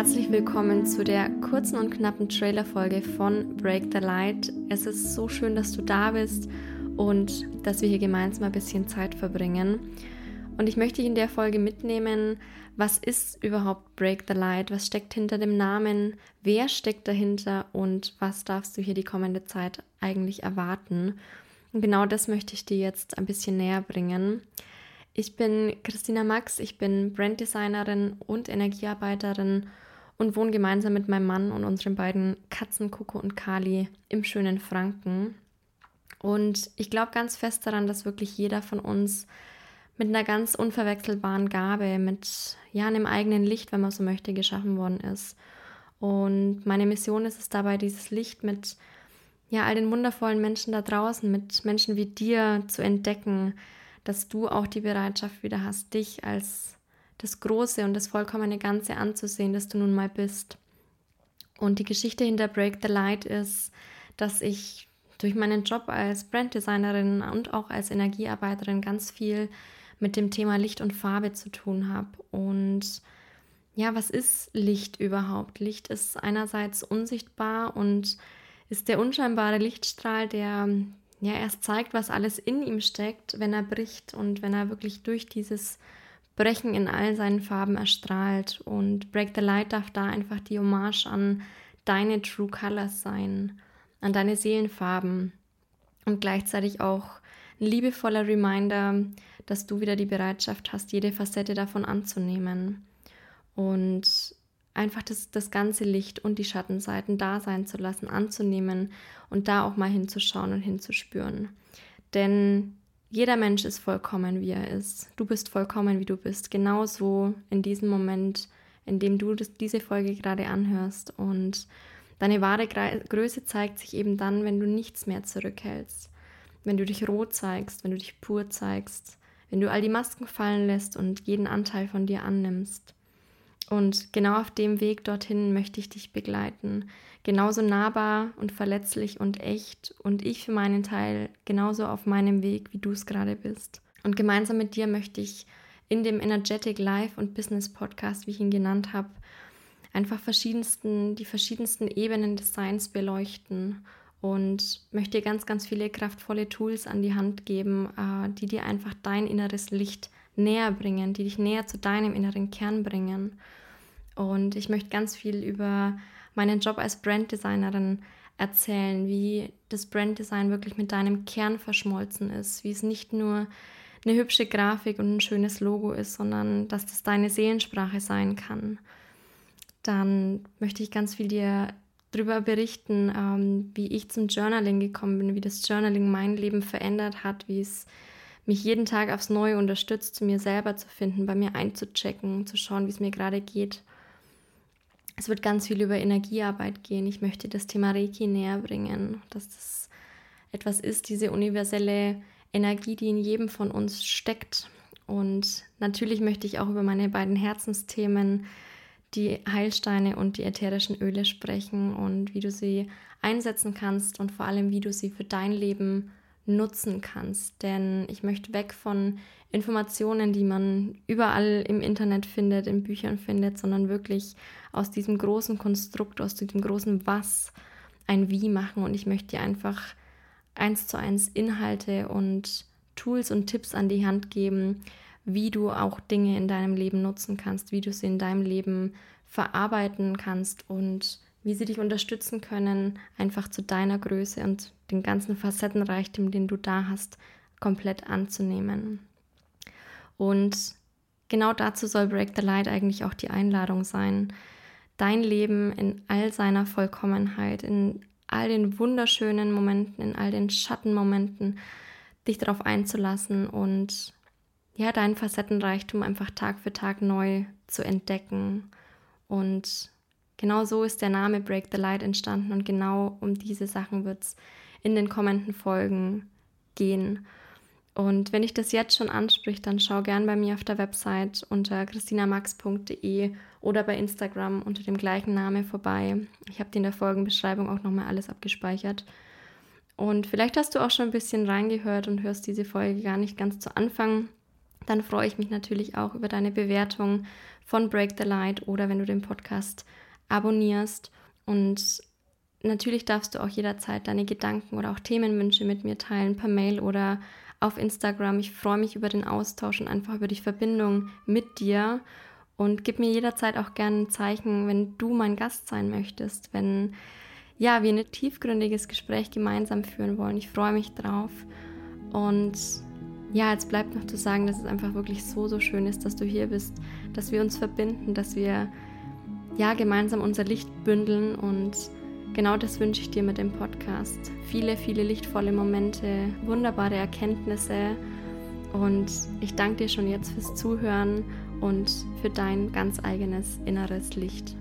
Herzlich willkommen zu der kurzen und knappen Trailer-Folge von Break the Light. Es ist so schön, dass du da bist und dass wir hier gemeinsam ein bisschen Zeit verbringen. Und ich möchte dich in der Folge mitnehmen, was ist überhaupt Break the Light? Was steckt hinter dem Namen? Wer steckt dahinter? Und was darfst du hier die kommende Zeit eigentlich erwarten? Und genau das möchte ich dir jetzt ein bisschen näher bringen. Ich bin Christina Max, ich bin Branddesignerin und Energiearbeiterin und wohne gemeinsam mit meinem Mann und unseren beiden Katzen Coco und Kali im schönen Franken. Und ich glaube ganz fest daran, dass wirklich jeder von uns mit einer ganz unverwechselbaren Gabe, mit ja, einem eigenen Licht, wenn man so möchte, geschaffen worden ist. Und meine Mission ist es dabei, dieses Licht mit ja, all den wundervollen Menschen da draußen, mit Menschen wie dir zu entdecken, dass du auch die Bereitschaft wieder hast, dich als das Große und das vollkommene Ganze anzusehen, das du nun mal bist. Und die Geschichte hinter Break the Light ist, dass ich durch meinen Job als Branddesignerin und auch als Energiearbeiterin ganz viel mit dem Thema Licht und Farbe zu tun habe. Und ja, was ist Licht überhaupt? Licht ist einerseits unsichtbar und ist der unscheinbare Lichtstrahl, der ja erst zeigt, was alles in ihm steckt, wenn er bricht und wenn er wirklich durch dieses Brechen in all seinen Farben erstrahlt. Und Break the Light darf da einfach die Hommage an deine True Colors sein, an deine Seelenfarben und gleichzeitig auch ein liebevoller Reminder, dass du wieder die Bereitschaft hast, jede Facette davon anzunehmen und einfach das, das ganze Licht und die Schattenseiten da sein zu lassen, anzunehmen und da auch mal hinzuschauen und hinzuspüren. Denn jeder Mensch ist vollkommen, wie er ist. Du bist vollkommen, wie du bist. Genauso in diesem Moment, in dem du das, diese Folge gerade anhörst. Und deine wahre Größe zeigt sich eben dann, wenn du nichts mehr zurückhältst. Wenn du dich roh zeigst, wenn du dich pur zeigst, wenn du all die Masken fallen lässt und jeden Anteil von dir annimmst. Und genau auf dem Weg dorthin möchte ich dich begleiten. Genauso nahbar und verletzlich und echt und ich für meinen Teil genauso auf meinem Weg, wie du es gerade bist. Und gemeinsam mit dir möchte ich in dem Energetic Life und Business Podcast, wie ich ihn genannt habe, einfach verschiedensten, die verschiedensten Ebenen des Seins beleuchten und möchte dir ganz, ganz viele kraftvolle Tools an die Hand geben, äh, die dir einfach dein inneres Licht näher bringen, die dich näher zu deinem inneren Kern bringen. Und ich möchte ganz viel über meinen Job als Branddesignerin erzählen, wie das Branddesign wirklich mit deinem Kern verschmolzen ist, wie es nicht nur eine hübsche Grafik und ein schönes Logo ist, sondern dass das deine Seelensprache sein kann. Dann möchte ich ganz viel dir darüber berichten, ähm, wie ich zum Journaling gekommen bin, wie das Journaling mein Leben verändert hat, wie es mich jeden Tag aufs Neue unterstützt, zu mir selber zu finden, bei mir einzuchecken, zu schauen, wie es mir gerade geht. Es wird ganz viel über Energiearbeit gehen. Ich möchte das Thema Reiki näher bringen, dass das etwas ist, diese universelle Energie, die in jedem von uns steckt. Und natürlich möchte ich auch über meine beiden Herzensthemen, die Heilsteine und die ätherischen Öle sprechen und wie du sie einsetzen kannst und vor allem, wie du sie für dein Leben nutzen kannst. Denn ich möchte weg von Informationen, die man überall im Internet findet, in Büchern findet, sondern wirklich aus diesem großen Konstrukt, aus diesem großen Was ein Wie machen. Und ich möchte dir einfach eins zu eins Inhalte und Tools und Tipps an die Hand geben, wie du auch Dinge in deinem Leben nutzen kannst, wie du sie in deinem Leben verarbeiten kannst und wie sie dich unterstützen können, einfach zu deiner Größe und den ganzen Facettenreichtum, den du da hast, komplett anzunehmen. Und genau dazu soll Break the Light eigentlich auch die Einladung sein, dein Leben in all seiner Vollkommenheit, in all den wunderschönen Momenten, in all den Schattenmomenten, dich darauf einzulassen und ja, deinen Facettenreichtum einfach Tag für Tag neu zu entdecken und Genau so ist der Name Break the Light entstanden und genau um diese Sachen wird es in den kommenden Folgen gehen. Und wenn ich das jetzt schon anspricht, dann schau gern bei mir auf der Website unter christinamax.de oder bei Instagram unter dem gleichen Namen vorbei. Ich habe dir in der Folgenbeschreibung auch nochmal alles abgespeichert. Und vielleicht hast du auch schon ein bisschen reingehört und hörst diese Folge gar nicht ganz zu Anfang. dann freue ich mich natürlich auch über deine Bewertung von Break the Light oder wenn du den Podcast abonnierst. Und natürlich darfst du auch jederzeit deine Gedanken oder auch Themenwünsche mit mir teilen per Mail oder auf Instagram. Ich freue mich über den Austausch und einfach über die Verbindung mit dir. Und gib mir jederzeit auch gerne ein Zeichen, wenn du mein Gast sein möchtest, wenn ja, wir ein tiefgründiges Gespräch gemeinsam führen wollen. Ich freue mich drauf. Und ja, jetzt bleibt noch zu sagen, dass es einfach wirklich so, so schön ist, dass du hier bist, dass wir uns verbinden, dass wir ja gemeinsam unser Licht bündeln und genau das wünsche ich dir mit dem Podcast. Viele, viele lichtvolle Momente, wunderbare Erkenntnisse und ich danke dir schon jetzt fürs Zuhören und für dein ganz eigenes inneres Licht.